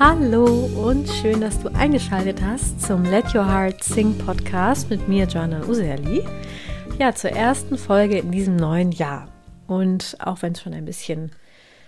Hallo und schön, dass du eingeschaltet hast zum Let Your Heart Sing Podcast mit mir, Joanna Userli. Ja, zur ersten Folge in diesem neuen Jahr. Und auch wenn es schon ein bisschen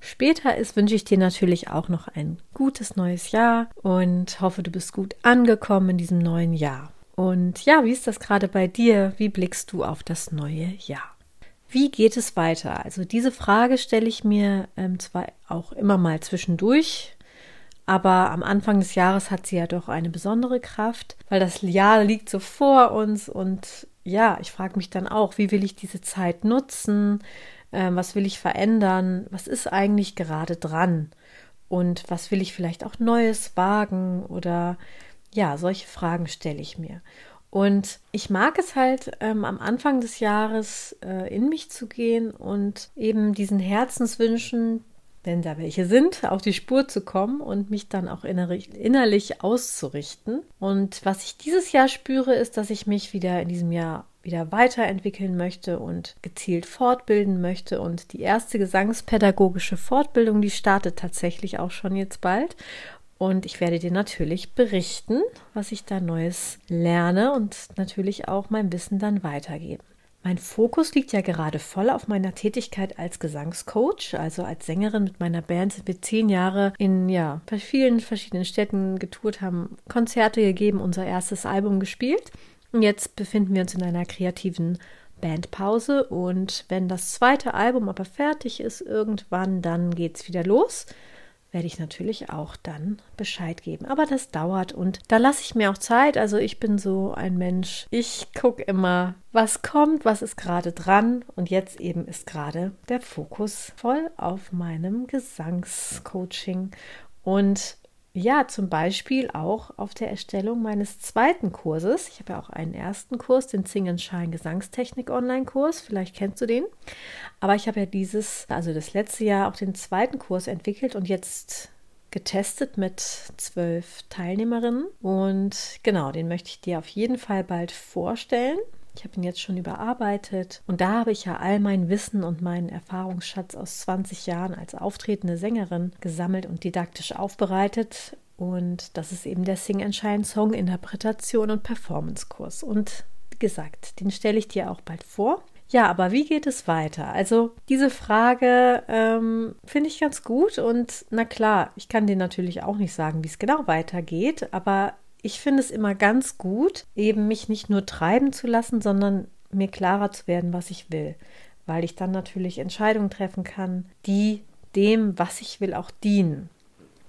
später ist, wünsche ich dir natürlich auch noch ein gutes neues Jahr und hoffe, du bist gut angekommen in diesem neuen Jahr. Und ja, wie ist das gerade bei dir? Wie blickst du auf das neue Jahr? Wie geht es weiter? Also diese Frage stelle ich mir ähm, zwar auch immer mal zwischendurch, aber am Anfang des Jahres hat sie ja doch eine besondere Kraft, weil das Jahr liegt so vor uns und ja, ich frage mich dann auch, wie will ich diese Zeit nutzen? Ähm, was will ich verändern? Was ist eigentlich gerade dran? Und was will ich vielleicht auch Neues wagen? Oder ja, solche Fragen stelle ich mir. Und ich mag es halt ähm, am Anfang des Jahres äh, in mich zu gehen und eben diesen Herzenswünschen, wenn da welche sind, auf die Spur zu kommen und mich dann auch innerlich, auszurichten. Und was ich dieses Jahr spüre, ist, dass ich mich wieder in diesem Jahr wieder weiterentwickeln möchte und gezielt fortbilden möchte. Und die erste gesangspädagogische Fortbildung, die startet tatsächlich auch schon jetzt bald. Und ich werde dir natürlich berichten, was ich da Neues lerne und natürlich auch mein Wissen dann weitergeben. Mein Fokus liegt ja gerade voll auf meiner Tätigkeit als Gesangscoach, also als Sängerin mit meiner Band sind wir zehn Jahre in ja vielen verschiedenen Städten getourt, haben Konzerte gegeben, unser erstes Album gespielt. Und jetzt befinden wir uns in einer kreativen Bandpause und wenn das zweite Album aber fertig ist irgendwann, dann geht's wieder los werde ich natürlich auch dann Bescheid geben. Aber das dauert und da lasse ich mir auch Zeit. Also ich bin so ein Mensch. Ich gucke immer, was kommt, was ist gerade dran. Und jetzt eben ist gerade der Fokus voll auf meinem Gesangscoaching. Und ja, zum Beispiel auch auf der Erstellung meines zweiten Kurses. Ich habe ja auch einen ersten Kurs, den Shine Gesangstechnik Online-Kurs. Vielleicht kennst du den. Aber ich habe ja dieses, also das letzte Jahr auch den zweiten Kurs entwickelt und jetzt getestet mit zwölf Teilnehmerinnen. Und genau, den möchte ich dir auf jeden Fall bald vorstellen. Ich habe ihn jetzt schon überarbeitet und da habe ich ja all mein Wissen und meinen Erfahrungsschatz aus 20 Jahren als auftretende Sängerin gesammelt und didaktisch aufbereitet. Und das ist eben der Sing and Shine Song Interpretation und Performance Kurs. Und wie gesagt, den stelle ich dir auch bald vor. Ja, aber wie geht es weiter? Also diese Frage ähm, finde ich ganz gut und na klar, ich kann dir natürlich auch nicht sagen, wie es genau weitergeht, aber ich finde es immer ganz gut, eben mich nicht nur treiben zu lassen, sondern mir klarer zu werden, was ich will, weil ich dann natürlich Entscheidungen treffen kann, die dem, was ich will, auch dienen.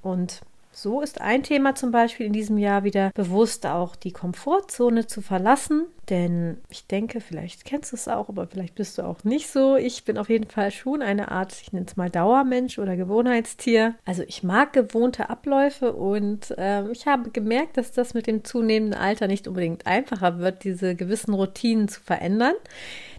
Und so ist ein Thema zum Beispiel in diesem Jahr wieder bewusst auch die Komfortzone zu verlassen. Denn ich denke, vielleicht kennst du es auch, aber vielleicht bist du auch nicht so. Ich bin auf jeden Fall schon eine Art, ich nenne es mal Dauermensch oder Gewohnheitstier. Also ich mag gewohnte Abläufe und äh, ich habe gemerkt, dass das mit dem zunehmenden Alter nicht unbedingt einfacher wird, diese gewissen Routinen zu verändern.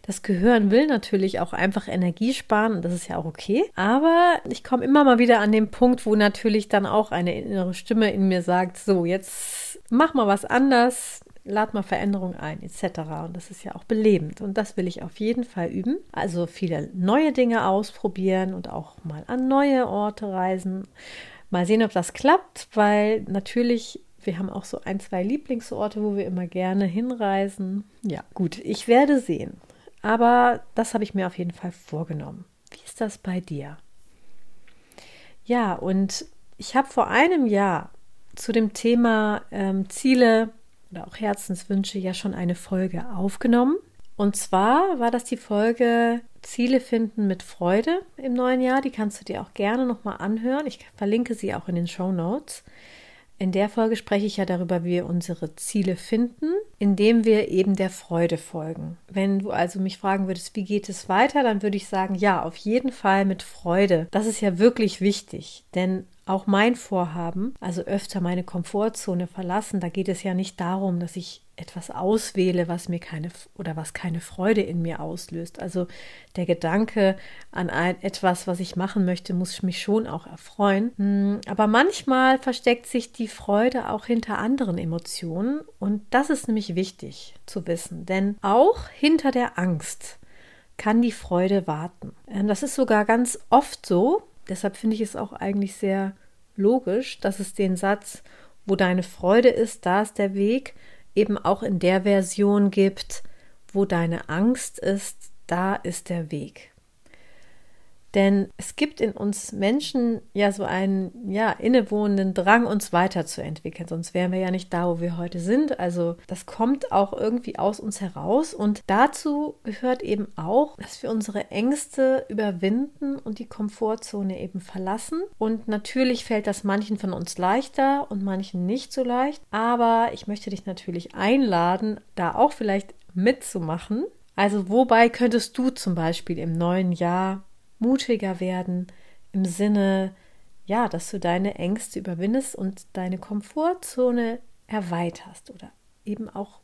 Das Gehirn will natürlich auch einfach Energie sparen und das ist ja auch okay. Aber ich komme immer mal wieder an den Punkt, wo natürlich dann auch eine innere Stimme in mir sagt, so, jetzt mach mal was anders, lad mal Veränderungen ein, etc. Und das ist ja auch belebend. Und das will ich auf jeden Fall üben. Also viele neue Dinge ausprobieren und auch mal an neue Orte reisen. Mal sehen, ob das klappt, weil natürlich wir haben auch so ein, zwei Lieblingsorte, wo wir immer gerne hinreisen. Ja, gut, ich werde sehen. Aber das habe ich mir auf jeden Fall vorgenommen. Wie ist das bei dir? Ja, und ich habe vor einem Jahr zu dem Thema ähm, Ziele oder auch Herzenswünsche ja schon eine Folge aufgenommen. Und zwar war das die Folge Ziele finden mit Freude im neuen Jahr. Die kannst du dir auch gerne nochmal anhören. Ich verlinke sie auch in den Show Notes. In der Folge spreche ich ja darüber, wie wir unsere Ziele finden, indem wir eben der Freude folgen. Wenn du also mich fragen würdest, wie geht es weiter, dann würde ich sagen, ja, auf jeden Fall mit Freude. Das ist ja wirklich wichtig, denn auch mein Vorhaben, also öfter meine Komfortzone verlassen, da geht es ja nicht darum, dass ich etwas auswähle, was mir keine oder was keine Freude in mir auslöst. Also der Gedanke an ein, etwas, was ich machen möchte, muss mich schon auch erfreuen. Hm, aber manchmal versteckt sich die Freude auch hinter anderen Emotionen und das ist nämlich wichtig zu wissen, denn auch hinter der Angst kann die Freude warten. Das ist sogar ganz oft so, Deshalb finde ich es auch eigentlich sehr logisch, dass es den Satz, wo deine Freude ist, da ist der Weg, eben auch in der Version gibt, wo deine Angst ist, da ist der Weg. Denn es gibt in uns Menschen ja so einen ja innewohnenden Drang, uns weiterzuentwickeln. Sonst wären wir ja nicht da, wo wir heute sind. Also das kommt auch irgendwie aus uns heraus. Und dazu gehört eben auch, dass wir unsere Ängste überwinden und die Komfortzone eben verlassen. Und natürlich fällt das manchen von uns leichter und manchen nicht so leicht. Aber ich möchte dich natürlich einladen, da auch vielleicht mitzumachen. Also wobei könntest du zum Beispiel im neuen Jahr mutiger werden im Sinne, ja, dass du deine Ängste überwindest und deine Komfortzone erweiterst oder eben auch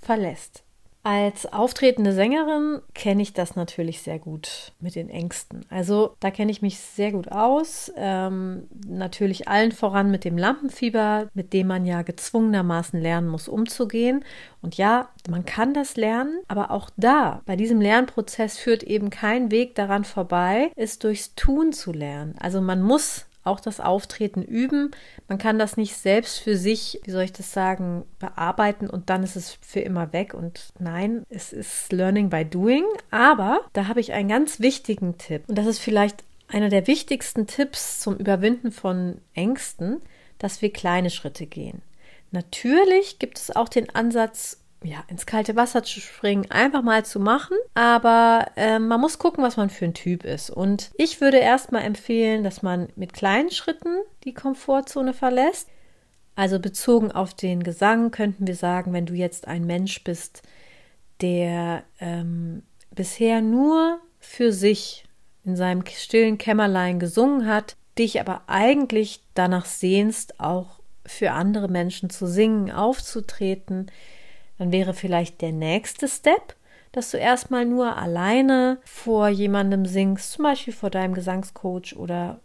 verlässt. Als auftretende Sängerin kenne ich das natürlich sehr gut mit den Ängsten. Also da kenne ich mich sehr gut aus. Ähm, natürlich allen voran mit dem Lampenfieber, mit dem man ja gezwungenermaßen lernen muss, umzugehen. Und ja, man kann das lernen, aber auch da, bei diesem Lernprozess führt eben kein Weg daran vorbei, es durchs Tun zu lernen. Also man muss auch das Auftreten üben. Man kann das nicht selbst für sich, wie soll ich das sagen, bearbeiten und dann ist es für immer weg. Und nein, es ist Learning by Doing. Aber da habe ich einen ganz wichtigen Tipp. Und das ist vielleicht einer der wichtigsten Tipps zum Überwinden von Ängsten, dass wir kleine Schritte gehen. Natürlich gibt es auch den Ansatz, ja, ins kalte Wasser zu springen, einfach mal zu machen. Aber äh, man muss gucken, was man für ein Typ ist. Und ich würde erstmal empfehlen, dass man mit kleinen Schritten die Komfortzone verlässt. Also bezogen auf den Gesang könnten wir sagen, wenn du jetzt ein Mensch bist, der ähm, bisher nur für sich in seinem stillen Kämmerlein gesungen hat, dich aber eigentlich danach sehnst, auch für andere Menschen zu singen, aufzutreten, dann wäre vielleicht der nächste Step, dass du erstmal nur alleine vor jemandem singst, zum Beispiel vor deinem Gesangscoach oder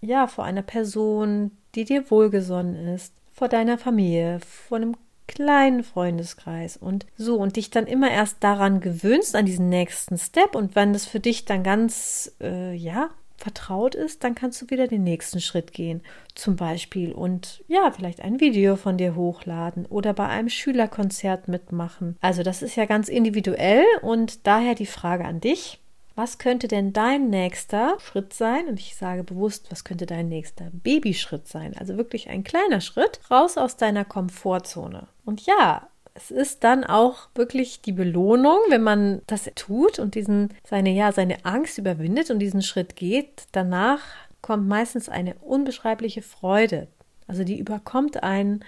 ja, vor einer Person, die dir wohlgesonnen ist, vor deiner Familie, vor einem kleinen Freundeskreis und so und dich dann immer erst daran gewöhnst, an diesen nächsten Step und wenn das für dich dann ganz, äh, ja, vertraut ist, dann kannst du wieder den nächsten Schritt gehen. Zum Beispiel und ja, vielleicht ein Video von dir hochladen oder bei einem Schülerkonzert mitmachen. Also das ist ja ganz individuell und daher die Frage an dich. Was könnte denn dein nächster Schritt sein? Und ich sage bewusst, was könnte dein nächster Babyschritt sein? Also wirklich ein kleiner Schritt raus aus deiner Komfortzone. Und ja, es ist dann auch wirklich die Belohnung, wenn man das tut und diesen seine ja seine Angst überwindet und diesen Schritt geht. Danach kommt meistens eine unbeschreibliche Freude. Also die überkommt einen,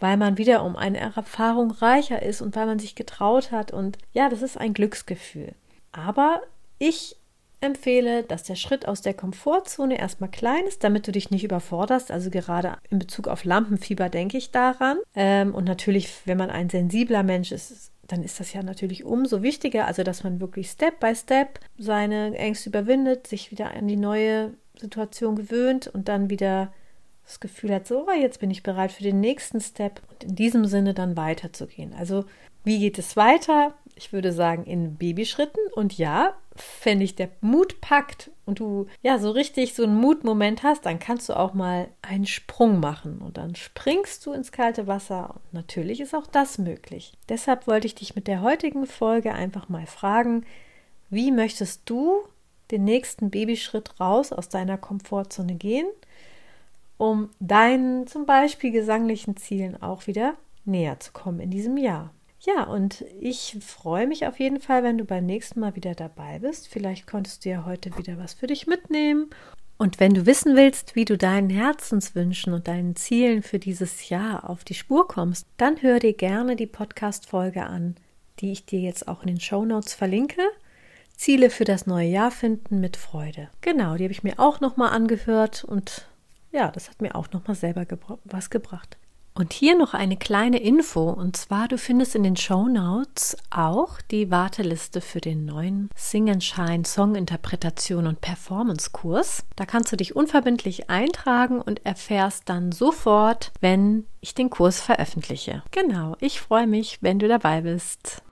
weil man wieder um eine Erfahrung reicher ist und weil man sich getraut hat und ja, das ist ein Glücksgefühl. Aber ich empfehle, dass der Schritt aus der Komfortzone erstmal klein ist, damit du dich nicht überforderst. Also gerade in Bezug auf Lampenfieber denke ich daran. Ähm, und natürlich, wenn man ein sensibler Mensch ist, dann ist das ja natürlich umso wichtiger, also dass man wirklich Step by Step seine Ängste überwindet, sich wieder an die neue Situation gewöhnt und dann wieder das Gefühl hat, so, jetzt bin ich bereit für den nächsten Step und in diesem Sinne dann weiterzugehen. Also, wie geht es weiter? Ich würde sagen, in Babyschritten. Und ja, wenn dich der Mut packt und du ja so richtig so einen Mutmoment hast, dann kannst du auch mal einen Sprung machen und dann springst du ins kalte Wasser. Und natürlich ist auch das möglich. Deshalb wollte ich dich mit der heutigen Folge einfach mal fragen, wie möchtest du den nächsten Babyschritt raus aus deiner Komfortzone gehen, um deinen zum Beispiel gesanglichen Zielen auch wieder näher zu kommen in diesem Jahr? Ja, und ich freue mich auf jeden Fall, wenn du beim nächsten Mal wieder dabei bist. Vielleicht konntest du ja heute wieder was für dich mitnehmen. Und wenn du wissen willst, wie du deinen Herzenswünschen und deinen Zielen für dieses Jahr auf die Spur kommst, dann hör dir gerne die Podcast-Folge an, die ich dir jetzt auch in den Show Notes verlinke. Ziele für das neue Jahr finden mit Freude. Genau, die habe ich mir auch nochmal angehört und ja, das hat mir auch nochmal selber gebra was gebracht. Und hier noch eine kleine Info, und zwar du findest in den Show Notes auch die Warteliste für den neuen Sing Shine Songinterpretation und Performance Kurs. Da kannst du dich unverbindlich eintragen und erfährst dann sofort, wenn ich den Kurs veröffentliche. Genau, ich freue mich, wenn du dabei bist.